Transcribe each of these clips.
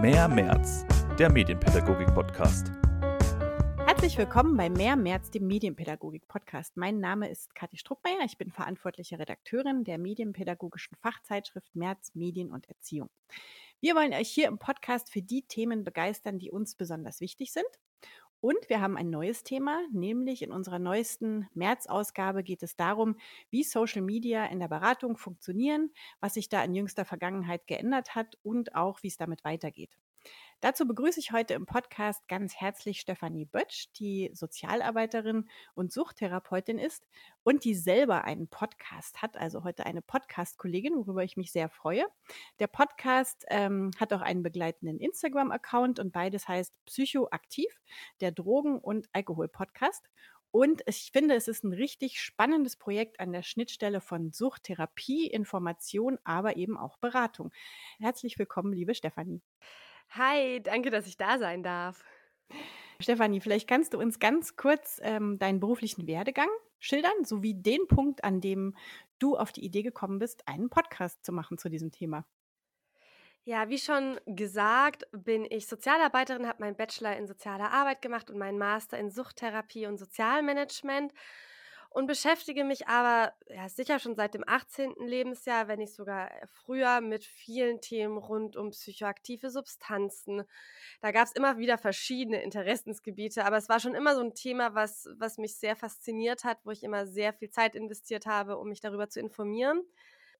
Mehr März, der Medienpädagogik-Podcast. Herzlich willkommen bei Mehr März, dem Medienpädagogik-Podcast. Mein Name ist Kathi Struckmeier. Ich bin verantwortliche Redakteurin der medienpädagogischen Fachzeitschrift März Medien und Erziehung. Wir wollen euch hier im Podcast für die Themen begeistern, die uns besonders wichtig sind. Und wir haben ein neues Thema, nämlich in unserer neuesten März-Ausgabe geht es darum, wie Social Media in der Beratung funktionieren, was sich da in jüngster Vergangenheit geändert hat und auch, wie es damit weitergeht. Dazu begrüße ich heute im Podcast ganz herzlich Stefanie Bötsch, die Sozialarbeiterin und Suchttherapeutin ist und die selber einen Podcast hat, also heute eine Podcast-Kollegin, worüber ich mich sehr freue. Der Podcast ähm, hat auch einen begleitenden Instagram-Account und beides heißt Psychoaktiv, der Drogen- und Alkohol-Podcast. Und ich finde, es ist ein richtig spannendes Projekt an der Schnittstelle von Suchttherapie, Information, aber eben auch Beratung. Herzlich willkommen, liebe Stefanie. Hi, danke, dass ich da sein darf. Stefanie, vielleicht kannst du uns ganz kurz ähm, deinen beruflichen Werdegang schildern, sowie den Punkt, an dem du auf die Idee gekommen bist, einen Podcast zu machen zu diesem Thema. Ja, wie schon gesagt, bin ich Sozialarbeiterin, habe meinen Bachelor in sozialer Arbeit gemacht und meinen Master in Suchttherapie und Sozialmanagement und beschäftige mich aber ja, sicher schon seit dem 18. Lebensjahr, wenn nicht sogar früher, mit vielen Themen rund um psychoaktive Substanzen. Da gab es immer wieder verschiedene Interessensgebiete, aber es war schon immer so ein Thema, was, was mich sehr fasziniert hat, wo ich immer sehr viel Zeit investiert habe, um mich darüber zu informieren.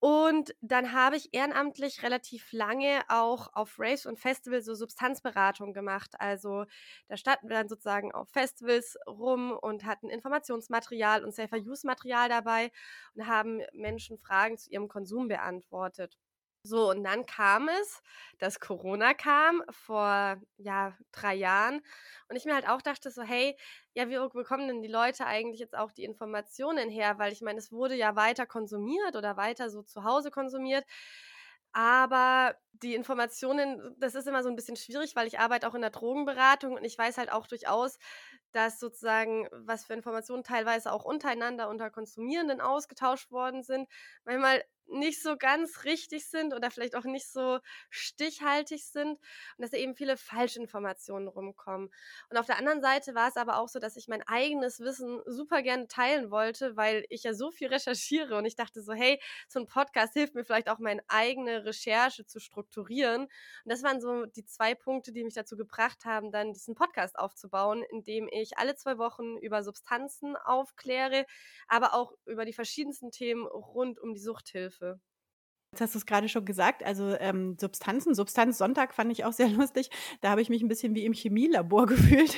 Und dann habe ich ehrenamtlich relativ lange auch auf Raves und Festivals so Substanzberatung gemacht. Also da standen wir dann sozusagen auf Festivals rum und hatten Informationsmaterial und Safer-Use-Material dabei und haben Menschen Fragen zu ihrem Konsum beantwortet. So, und dann kam es, dass Corona kam vor, ja, drei Jahren. Und ich mir halt auch dachte so, hey, ja, wie bekommen denn die Leute eigentlich jetzt auch die Informationen her? Weil ich meine, es wurde ja weiter konsumiert oder weiter so zu Hause konsumiert. Aber die Informationen, das ist immer so ein bisschen schwierig, weil ich arbeite auch in der Drogenberatung und ich weiß halt auch durchaus, dass sozusagen, was für Informationen teilweise auch untereinander unter Konsumierenden ausgetauscht worden sind, manchmal nicht so ganz richtig sind oder vielleicht auch nicht so stichhaltig sind und dass da eben viele Falschinformationen rumkommen. Und auf der anderen Seite war es aber auch so, dass ich mein eigenes Wissen super gerne teilen wollte, weil ich ja so viel recherchiere und ich dachte so, hey, so ein Podcast hilft mir vielleicht auch meine eigene Recherche zu strukturieren. Und das waren so die zwei Punkte, die mich dazu gebracht haben, dann diesen Podcast aufzubauen, in dem ich alle zwei Wochen über Substanzen aufkläre, aber auch über die verschiedensten Themen rund um die Suchthilfe. Hilfe. Jetzt hast du es gerade schon gesagt, also ähm, Substanzen, Substanz Sonntag fand ich auch sehr lustig. Da habe ich mich ein bisschen wie im Chemielabor gefühlt.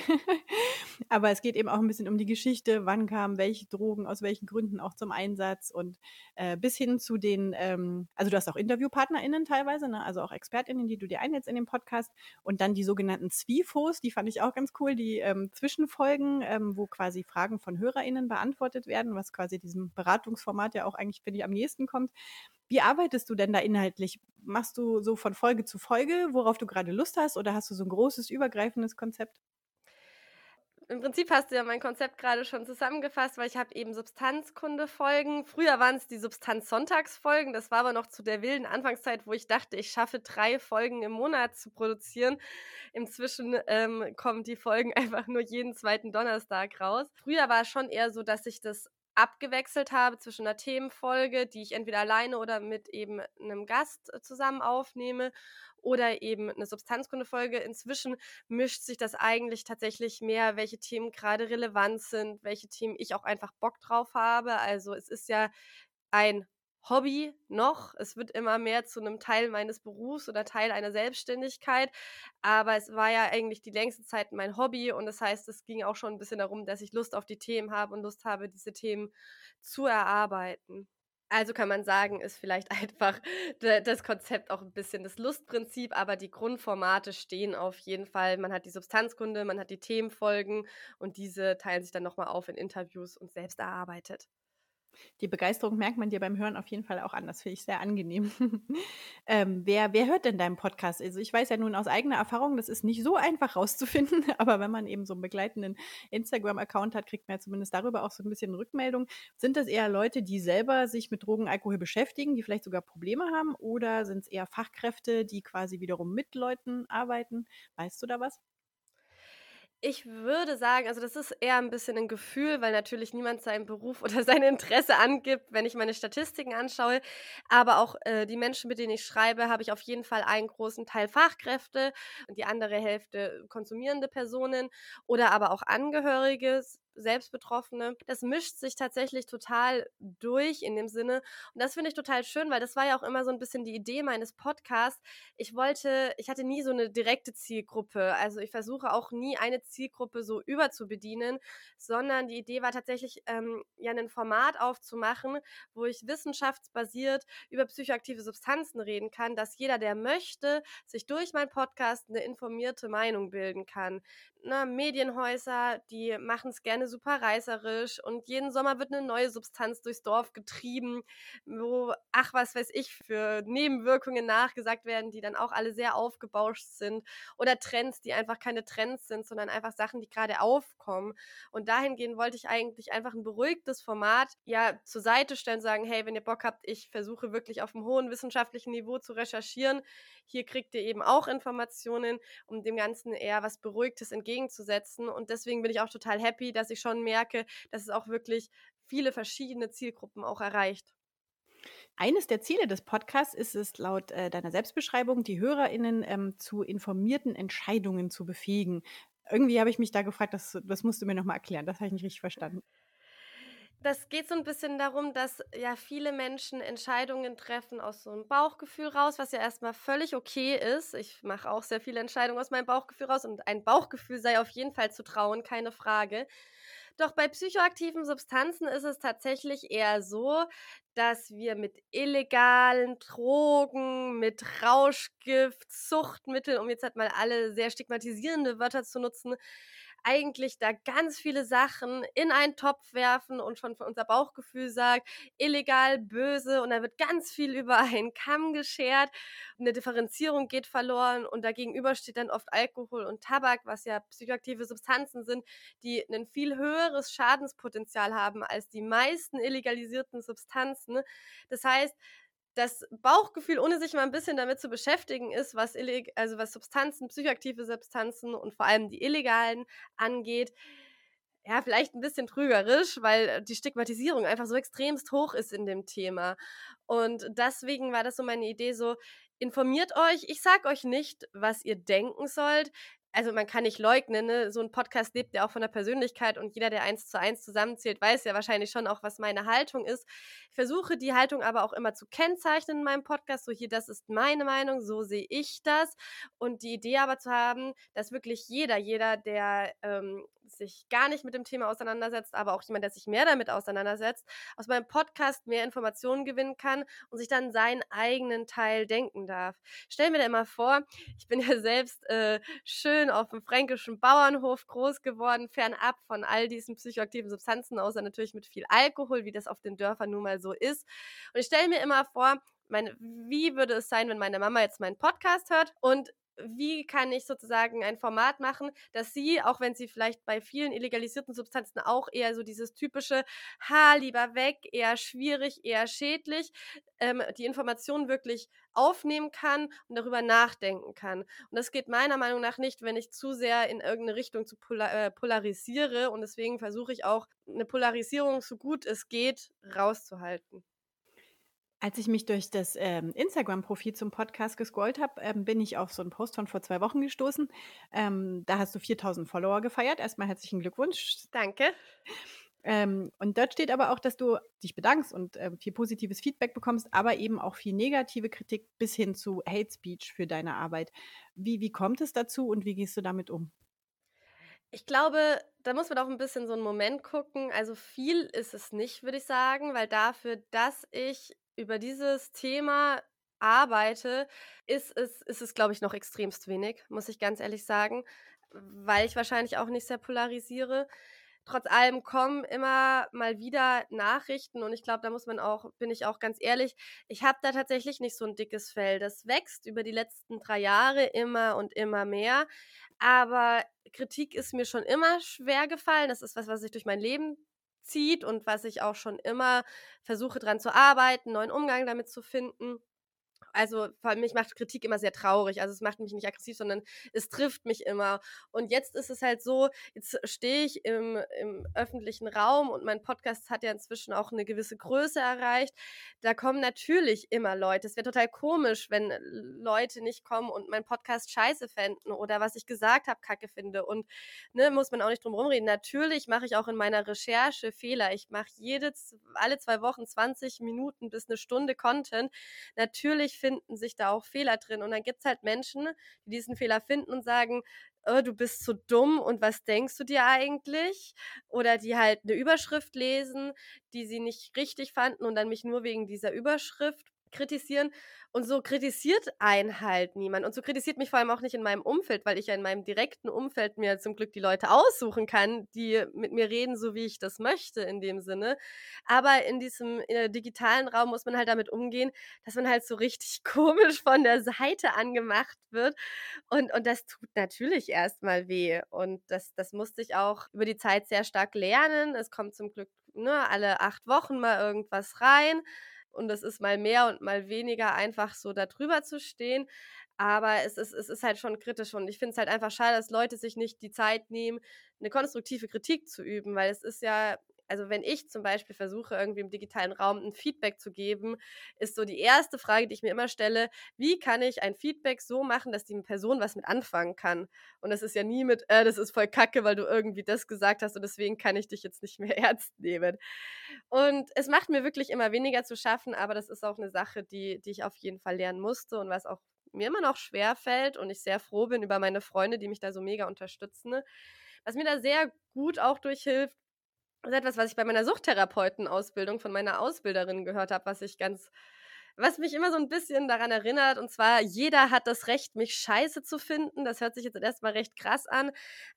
Aber es geht eben auch ein bisschen um die Geschichte, wann kamen welche Drogen, aus welchen Gründen auch zum Einsatz und äh, bis hin zu den, ähm, also du hast auch InterviewpartnerInnen teilweise, ne? also auch ExpertInnen, die du dir einlädst in den Podcast und dann die sogenannten Zwiefos, die fand ich auch ganz cool, die ähm, Zwischenfolgen, ähm, wo quasi Fragen von HörerInnen beantwortet werden, was quasi diesem Beratungsformat ja auch eigentlich, finde ich, am nächsten kommt. Wie arbeitest du denn da inhaltlich? Machst du so von Folge zu Folge, worauf du gerade Lust hast, oder hast du so ein großes, übergreifendes Konzept? Im Prinzip hast du ja mein Konzept gerade schon zusammengefasst, weil ich habe eben Substanzkunde-Folgen. Früher waren es die Substanz-Sonntagsfolgen. Das war aber noch zu der wilden Anfangszeit, wo ich dachte, ich schaffe drei Folgen im Monat zu produzieren. Inzwischen ähm, kommen die Folgen einfach nur jeden zweiten Donnerstag raus. Früher war es schon eher so, dass ich das abgewechselt habe zwischen einer Themenfolge, die ich entweder alleine oder mit eben einem Gast äh, zusammen aufnehme oder eben eine Substanzkundefolge. Inzwischen mischt sich das eigentlich tatsächlich mehr, welche Themen gerade relevant sind, welche Themen ich auch einfach Bock drauf habe. Also es ist ja ein Hobby noch. Es wird immer mehr zu einem Teil meines Berufs oder Teil einer Selbstständigkeit. Aber es war ja eigentlich die längste Zeit mein Hobby und das heißt, es ging auch schon ein bisschen darum, dass ich Lust auf die Themen habe und Lust habe, diese Themen zu erarbeiten. Also kann man sagen, ist vielleicht einfach das Konzept auch ein bisschen das Lustprinzip, aber die Grundformate stehen auf jeden Fall. Man hat die Substanzkunde, man hat die Themenfolgen und diese teilen sich dann nochmal auf in Interviews und selbst erarbeitet. Die Begeisterung merkt man dir beim Hören auf jeden Fall auch an. Das finde ich sehr angenehm. ähm, wer, wer hört denn deinen Podcast? Also ich weiß ja nun aus eigener Erfahrung, das ist nicht so einfach rauszufinden, aber wenn man eben so einen begleitenden Instagram-Account hat, kriegt man ja zumindest darüber auch so ein bisschen Rückmeldung. Sind das eher Leute, die selber sich mit Drogen, Alkohol beschäftigen, die vielleicht sogar Probleme haben? Oder sind es eher Fachkräfte, die quasi wiederum mit Leuten arbeiten? Weißt du da was? Ich würde sagen, also das ist eher ein bisschen ein Gefühl, weil natürlich niemand seinen Beruf oder sein Interesse angibt, wenn ich meine Statistiken anschaue. Aber auch äh, die Menschen, mit denen ich schreibe, habe ich auf jeden Fall einen großen Teil Fachkräfte und die andere Hälfte konsumierende Personen oder aber auch Angehörige Selbstbetroffene. Das mischt sich tatsächlich total durch in dem Sinne. Und das finde ich total schön, weil das war ja auch immer so ein bisschen die Idee meines Podcasts. Ich wollte, ich hatte nie so eine direkte Zielgruppe. Also ich versuche auch nie eine Zielgruppe so überzubedienen, sondern die Idee war tatsächlich, ähm, ja, ein Format aufzumachen, wo ich wissenschaftsbasiert über psychoaktive Substanzen reden kann, dass jeder, der möchte, sich durch meinen Podcast eine informierte Meinung bilden kann ne, Medienhäuser, die machen es gerne super reißerisch und jeden Sommer wird eine neue Substanz durchs Dorf getrieben, wo, ach, was weiß ich, für Nebenwirkungen nachgesagt werden, die dann auch alle sehr aufgebauscht sind. Oder Trends, die einfach keine Trends sind, sondern einfach Sachen, die gerade aufkommen. Und dahingehend wollte ich eigentlich einfach ein beruhigtes Format ja zur Seite stellen, sagen, hey, wenn ihr Bock habt, ich versuche wirklich auf einem hohen wissenschaftlichen Niveau zu recherchieren. Hier kriegt ihr eben auch Informationen, um dem Ganzen eher was Beruhigtes entgegenzusetzen. Und deswegen bin ich auch total happy, dass ich schon merke, dass es auch wirklich viele verschiedene Zielgruppen auch erreicht. Eines der Ziele des Podcasts ist es laut äh, deiner Selbstbeschreibung, die HörerInnen ähm, zu informierten Entscheidungen zu befähigen. Irgendwie habe ich mich da gefragt, das, das musst du mir nochmal erklären. Das habe ich nicht richtig verstanden das geht so ein bisschen darum, dass ja viele Menschen Entscheidungen treffen aus so einem Bauchgefühl raus, was ja erstmal völlig okay ist. Ich mache auch sehr viele Entscheidungen aus meinem Bauchgefühl raus und ein Bauchgefühl sei auf jeden Fall zu trauen, keine Frage. Doch bei psychoaktiven Substanzen ist es tatsächlich eher so, dass wir mit illegalen Drogen, mit Rauschgift, Zuchtmitteln, um jetzt halt mal alle sehr stigmatisierende Wörter zu nutzen, eigentlich da ganz viele Sachen in einen Topf werfen und schon von unser Bauchgefühl sagt, illegal, böse und da wird ganz viel über einen Kamm geschert. Eine Differenzierung geht verloren und dagegenüber steht dann oft Alkohol und Tabak, was ja psychoaktive Substanzen sind, die ein viel höheres Schadenspotenzial haben als die meisten illegalisierten Substanzen. Das heißt, das Bauchgefühl, ohne sich mal ein bisschen damit zu beschäftigen, ist, was, also was Substanzen, psychoaktive Substanzen und vor allem die illegalen angeht, ja, vielleicht ein bisschen trügerisch, weil die Stigmatisierung einfach so extremst hoch ist in dem Thema. Und deswegen war das so meine Idee, so informiert euch. Ich sag euch nicht, was ihr denken sollt also man kann nicht leugnen, ne? so ein Podcast lebt ja auch von der Persönlichkeit und jeder, der eins zu eins zusammenzählt, weiß ja wahrscheinlich schon auch, was meine Haltung ist. Ich versuche die Haltung aber auch immer zu kennzeichnen in meinem Podcast, so hier, das ist meine Meinung, so sehe ich das und die Idee aber zu haben, dass wirklich jeder, jeder, der ähm, sich gar nicht mit dem Thema auseinandersetzt, aber auch jemand, der sich mehr damit auseinandersetzt, aus meinem Podcast mehr Informationen gewinnen kann und sich dann seinen eigenen Teil denken darf. Stell mir da immer vor, ich bin ja selbst äh, schön auf dem fränkischen Bauernhof groß geworden, fernab von all diesen psychoaktiven Substanzen, außer natürlich mit viel Alkohol, wie das auf den Dörfern nun mal so ist. Und ich stelle mir immer vor, meine, wie würde es sein, wenn meine Mama jetzt meinen Podcast hört und wie kann ich sozusagen ein Format machen, dass sie, auch wenn sie vielleicht bei vielen illegalisierten Substanzen auch eher so dieses typische Ha, lieber weg, eher schwierig, eher schädlich, ähm, die Informationen wirklich aufnehmen kann und darüber nachdenken kann. Und das geht meiner Meinung nach nicht, wenn ich zu sehr in irgendeine Richtung zu polar äh, polarisiere. Und deswegen versuche ich auch, eine Polarisierung so gut es geht rauszuhalten. Als ich mich durch das ähm, Instagram-Profil zum Podcast gescrollt habe, ähm, bin ich auf so einen Post von vor zwei Wochen gestoßen. Ähm, da hast du 4000 Follower gefeiert. Erstmal herzlichen Glückwunsch. Danke. Ähm, und dort steht aber auch, dass du dich bedankst und äh, viel positives Feedback bekommst, aber eben auch viel negative Kritik bis hin zu Hate Speech für deine Arbeit. Wie, wie kommt es dazu und wie gehst du damit um? Ich glaube, da muss man auch ein bisschen so einen Moment gucken. Also viel ist es nicht, würde ich sagen, weil dafür, dass ich über dieses Thema arbeite, ist es, ist es glaube ich, noch extremst wenig, muss ich ganz ehrlich sagen, weil ich wahrscheinlich auch nicht sehr polarisiere. trotz allem kommen immer mal wieder Nachrichten und ich glaube, da muss man auch, bin ich auch ganz ehrlich, ich habe da tatsächlich nicht so ein dickes Fell. Das wächst über die letzten drei Jahre immer und immer mehr. Aber Kritik ist mir schon immer schwer gefallen. Das ist was, was sich durch mein Leben zieht und was ich auch schon immer versuche dran zu arbeiten, neuen Umgang damit zu finden also vor allem mich macht Kritik immer sehr traurig. Also es macht mich nicht aggressiv, sondern es trifft mich immer. Und jetzt ist es halt so, jetzt stehe ich im, im öffentlichen Raum und mein Podcast hat ja inzwischen auch eine gewisse Größe erreicht. Da kommen natürlich immer Leute. Es wäre total komisch, wenn Leute nicht kommen und meinen Podcast scheiße fänden oder was ich gesagt habe, kacke finde. Und ne, muss man auch nicht drum rumreden. Natürlich mache ich auch in meiner Recherche Fehler. Ich mache jede, alle zwei Wochen 20 Minuten bis eine Stunde Content. Natürlich finden sich da auch Fehler drin. Und dann gibt es halt Menschen, die diesen Fehler finden und sagen, oh, du bist so dumm und was denkst du dir eigentlich? Oder die halt eine Überschrift lesen, die sie nicht richtig fanden und dann mich nur wegen dieser Überschrift kritisieren. Und so kritisiert einen halt niemand. Und so kritisiert mich vor allem auch nicht in meinem Umfeld, weil ich ja in meinem direkten Umfeld mir zum Glück die Leute aussuchen kann, die mit mir reden, so wie ich das möchte in dem Sinne. Aber in diesem in digitalen Raum muss man halt damit umgehen, dass man halt so richtig komisch von der Seite angemacht wird. Und, und das tut natürlich erstmal weh. Und das, das musste ich auch über die Zeit sehr stark lernen. Es kommt zum Glück ne, alle acht Wochen mal irgendwas rein und es ist mal mehr und mal weniger einfach so da drüber zu stehen. Aber es ist, es ist halt schon kritisch und ich finde es halt einfach schade, dass Leute sich nicht die Zeit nehmen, eine konstruktive Kritik zu üben, weil es ist ja also wenn ich zum Beispiel versuche, irgendwie im digitalen Raum ein Feedback zu geben, ist so die erste Frage, die ich mir immer stelle, wie kann ich ein Feedback so machen, dass die Person was mit anfangen kann? Und das ist ja nie mit, äh, das ist voll kacke, weil du irgendwie das gesagt hast und deswegen kann ich dich jetzt nicht mehr ernst nehmen. Und es macht mir wirklich immer weniger zu schaffen, aber das ist auch eine Sache, die, die ich auf jeden Fall lernen musste und was auch mir immer noch schwer fällt und ich sehr froh bin über meine Freunde, die mich da so mega unterstützen. Was mir da sehr gut auch durchhilft, das ist etwas, was ich bei meiner Suchtherapeuten-Ausbildung von meiner Ausbilderin gehört habe, was ich ganz was mich immer so ein bisschen daran erinnert, und zwar, jeder hat das Recht, mich scheiße zu finden. Das hört sich jetzt erstmal recht krass an.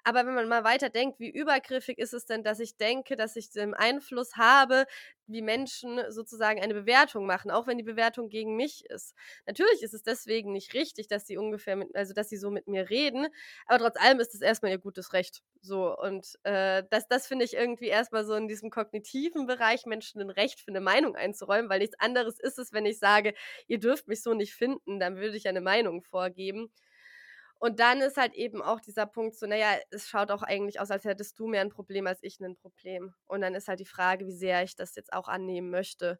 Aber wenn man mal weiter denkt, wie übergriffig ist es denn, dass ich denke, dass ich den Einfluss habe, wie Menschen sozusagen eine Bewertung machen, auch wenn die Bewertung gegen mich ist. Natürlich ist es deswegen nicht richtig, dass sie ungefähr mit, also dass sie so mit mir reden, aber trotz allem ist es erstmal ihr gutes Recht. So, und äh, das, das finde ich irgendwie erstmal so in diesem kognitiven Bereich, Menschen ein Recht für eine Meinung einzuräumen, weil nichts anderes ist es, wenn ich sage, ihr dürft mich so nicht finden, dann würde ich eine Meinung vorgeben. Und dann ist halt eben auch dieser Punkt so, naja, es schaut auch eigentlich aus, als hättest du mehr ein Problem als ich ein Problem. Und dann ist halt die Frage, wie sehr ich das jetzt auch annehmen möchte.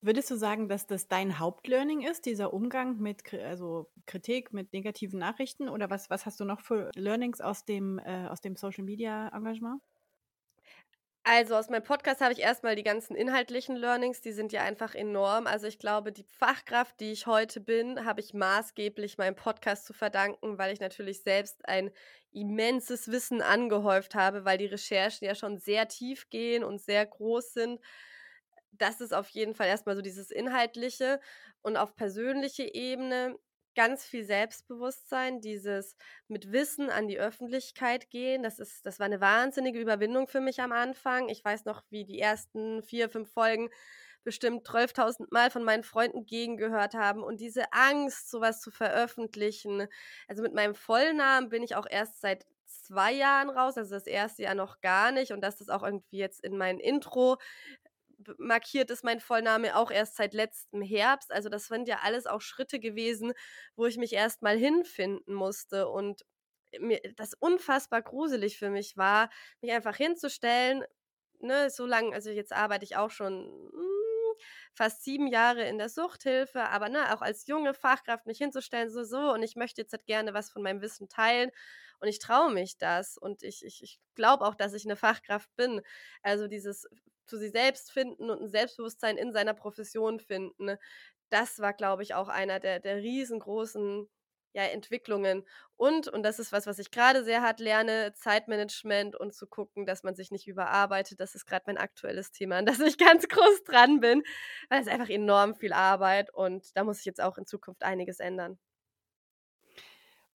Würdest du sagen, dass das dein Hauptlearning ist, dieser Umgang mit also Kritik, mit negativen Nachrichten? Oder was, was hast du noch für Learnings aus dem, äh, aus dem Social Media Engagement? Also aus meinem Podcast habe ich erstmal die ganzen inhaltlichen Learnings, die sind ja einfach enorm. Also ich glaube, die Fachkraft, die ich heute bin, habe ich maßgeblich meinem Podcast zu verdanken, weil ich natürlich selbst ein immenses Wissen angehäuft habe, weil die Recherchen ja schon sehr tief gehen und sehr groß sind. Das ist auf jeden Fall erstmal so dieses Inhaltliche und auf persönliche Ebene ganz viel Selbstbewusstsein, dieses mit Wissen an die Öffentlichkeit gehen. Das ist, das war eine wahnsinnige Überwindung für mich am Anfang. Ich weiß noch, wie die ersten vier, fünf Folgen bestimmt 12.000 Mal von meinen Freunden gegengehört haben und diese Angst, sowas zu veröffentlichen. Also mit meinem Vollnamen bin ich auch erst seit zwei Jahren raus, also das erste Jahr noch gar nicht und dass das auch irgendwie jetzt in mein Intro markiert ist mein Vollname auch erst seit letztem Herbst. Also das sind ja alles auch Schritte gewesen, wo ich mich erst mal hinfinden musste und mir das unfassbar gruselig für mich war, mich einfach hinzustellen, ne, so lange, also jetzt arbeite ich auch schon hm, fast sieben Jahre in der Suchthilfe, aber ne, auch als junge Fachkraft mich hinzustellen, so, so, und ich möchte jetzt halt gerne was von meinem Wissen teilen und ich traue mich das und ich, ich, ich glaube auch, dass ich eine Fachkraft bin. Also dieses zu sich selbst finden und ein Selbstbewusstsein in seiner Profession finden. Das war, glaube ich, auch einer der, der riesengroßen ja, Entwicklungen. Und, und das ist was, was ich gerade sehr hart lerne, Zeitmanagement und zu gucken, dass man sich nicht überarbeitet. Das ist gerade mein aktuelles Thema, an das ich ganz groß dran bin, weil es einfach enorm viel Arbeit und da muss ich jetzt auch in Zukunft einiges ändern.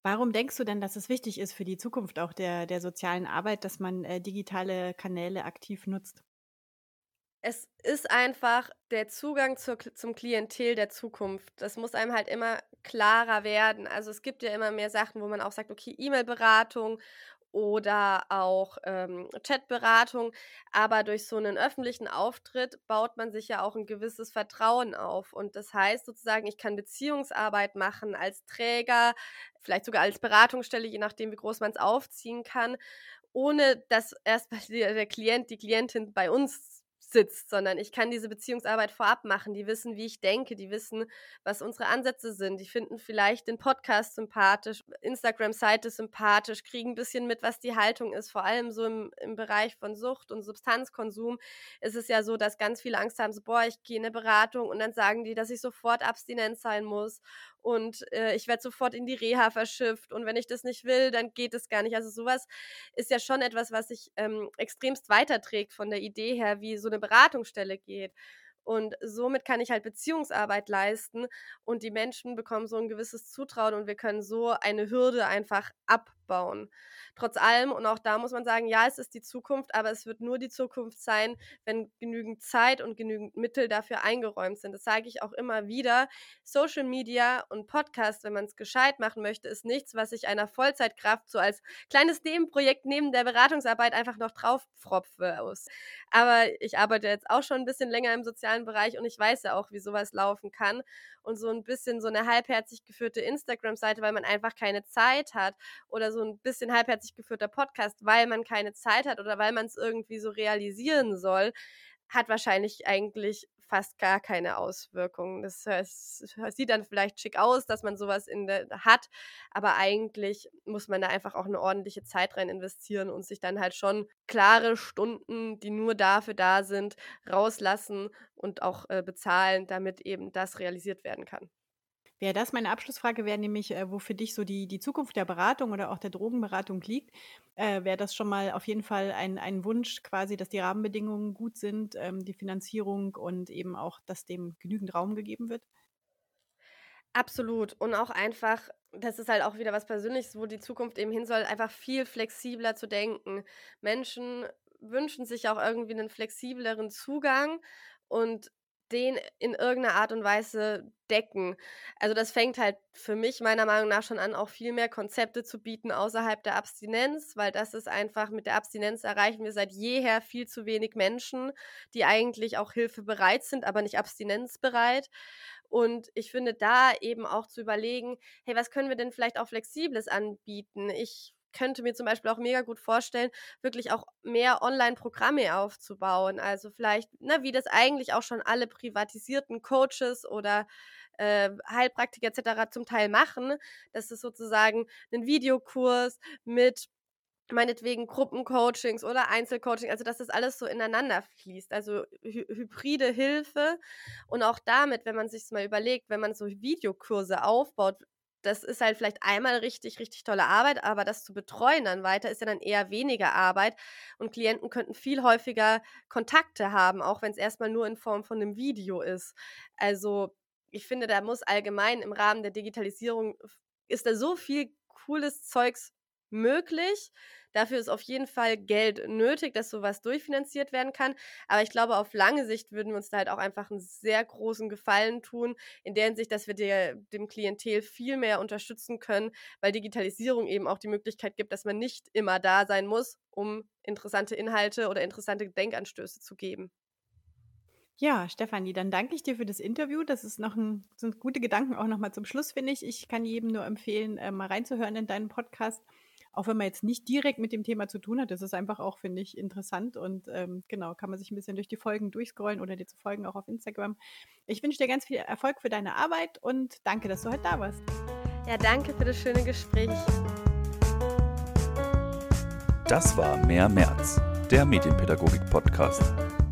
Warum denkst du denn, dass es wichtig ist für die Zukunft auch der, der sozialen Arbeit, dass man äh, digitale Kanäle aktiv nutzt? Es ist einfach der Zugang zur, zum Klientel der Zukunft. Das muss einem halt immer klarer werden. Also es gibt ja immer mehr Sachen, wo man auch sagt, okay, E-Mail-Beratung oder auch ähm, Chatberatung. Aber durch so einen öffentlichen Auftritt baut man sich ja auch ein gewisses Vertrauen auf. Und das heißt sozusagen, ich kann Beziehungsarbeit machen als Träger, vielleicht sogar als Beratungsstelle, je nachdem, wie groß man es aufziehen kann, ohne dass erstmal der Klient, die Klientin bei uns sitzt, sondern ich kann diese Beziehungsarbeit vorab machen. Die wissen, wie ich denke, die wissen, was unsere Ansätze sind. Die finden vielleicht den Podcast sympathisch, Instagram-Seite sympathisch, kriegen ein bisschen mit, was die Haltung ist. Vor allem so im, im Bereich von Sucht und Substanzkonsum ist es ja so, dass ganz viele Angst haben, so, boah, ich gehe in eine Beratung und dann sagen die, dass ich sofort abstinent sein muss und äh, ich werde sofort in die Reha verschifft und wenn ich das nicht will, dann geht es gar nicht. Also sowas ist ja schon etwas, was sich ähm, extremst weiterträgt von der Idee her, wie so eine Beratungsstelle geht. Und somit kann ich halt Beziehungsarbeit leisten und die Menschen bekommen so ein gewisses Zutrauen und wir können so eine Hürde einfach abbauen trotz allem, und auch da muss man sagen, ja, es ist die Zukunft, aber es wird nur die Zukunft sein, wenn genügend Zeit und genügend Mittel dafür eingeräumt sind. Das sage ich auch immer wieder. Social Media und Podcast, wenn man es gescheit machen möchte, ist nichts, was ich einer Vollzeitkraft so als kleines Nebenprojekt neben der Beratungsarbeit einfach noch draufpfropfe aus. Aber ich arbeite jetzt auch schon ein bisschen länger im sozialen Bereich und ich weiß ja auch, wie sowas laufen kann und so ein bisschen so eine halbherzig geführte Instagram-Seite, weil man einfach keine Zeit hat oder so ein bisschen halbherzig geführter Podcast, weil man keine Zeit hat oder weil man es irgendwie so realisieren soll, hat wahrscheinlich eigentlich fast gar keine Auswirkungen. Das, es sieht dann vielleicht schick aus, dass man sowas in der hat, aber eigentlich muss man da einfach auch eine ordentliche Zeit rein investieren und sich dann halt schon klare Stunden, die nur dafür da sind, rauslassen und auch äh, bezahlen, damit eben das realisiert werden kann. Wäre das meine Abschlussfrage, wäre nämlich, äh, wo für dich so die, die Zukunft der Beratung oder auch der Drogenberatung liegt. Äh, wäre das schon mal auf jeden Fall ein, ein Wunsch quasi, dass die Rahmenbedingungen gut sind, ähm, die Finanzierung und eben auch, dass dem genügend Raum gegeben wird? Absolut. Und auch einfach, das ist halt auch wieder was Persönliches, wo die Zukunft eben hin soll, einfach viel flexibler zu denken. Menschen wünschen sich auch irgendwie einen flexibleren Zugang und den in irgendeiner Art und Weise decken. Also das fängt halt für mich meiner Meinung nach schon an, auch viel mehr Konzepte zu bieten außerhalb der Abstinenz, weil das ist einfach, mit der Abstinenz erreichen wir seit jeher viel zu wenig Menschen, die eigentlich auch Hilfe bereit sind, aber nicht abstinenzbereit. Und ich finde da eben auch zu überlegen, hey, was können wir denn vielleicht auch Flexibles anbieten? Ich könnte mir zum Beispiel auch mega gut vorstellen, wirklich auch mehr Online-Programme aufzubauen. Also vielleicht, ne, wie das eigentlich auch schon alle privatisierten Coaches oder äh, Heilpraktiker etc. zum Teil machen, dass es sozusagen einen Videokurs mit meinetwegen Gruppencoachings oder Einzelcoaching, also dass das alles so ineinander fließt, also hy hybride Hilfe und auch damit, wenn man sich mal überlegt, wenn man so Videokurse aufbaut, das ist halt vielleicht einmal richtig, richtig tolle Arbeit, aber das zu betreuen dann weiter ist ja dann eher weniger Arbeit und Klienten könnten viel häufiger Kontakte haben, auch wenn es erstmal nur in Form von einem Video ist. Also ich finde, da muss allgemein im Rahmen der Digitalisierung ist da so viel cooles Zeugs möglich, Dafür ist auf jeden Fall Geld nötig, dass sowas durchfinanziert werden kann. Aber ich glaube, auf lange Sicht würden wir uns da halt auch einfach einen sehr großen Gefallen tun, in der Hinsicht, dass wir der, dem Klientel viel mehr unterstützen können, weil Digitalisierung eben auch die Möglichkeit gibt, dass man nicht immer da sein muss, um interessante Inhalte oder interessante Denkanstöße zu geben. Ja, Stefanie, dann danke ich dir für das Interview. Das ist noch ein, sind gute Gedanken auch nochmal zum Schluss, finde ich. Ich kann jedem nur empfehlen, äh, mal reinzuhören in deinen Podcast auch wenn man jetzt nicht direkt mit dem Thema zu tun hat, das ist einfach auch, finde ich, interessant und ähm, genau, kann man sich ein bisschen durch die Folgen durchscrollen oder dir zu folgen, auch auf Instagram. Ich wünsche dir ganz viel Erfolg für deine Arbeit und danke, dass du heute da warst. Ja, danke für das schöne Gespräch. Das war Mehr März, der Medienpädagogik-Podcast.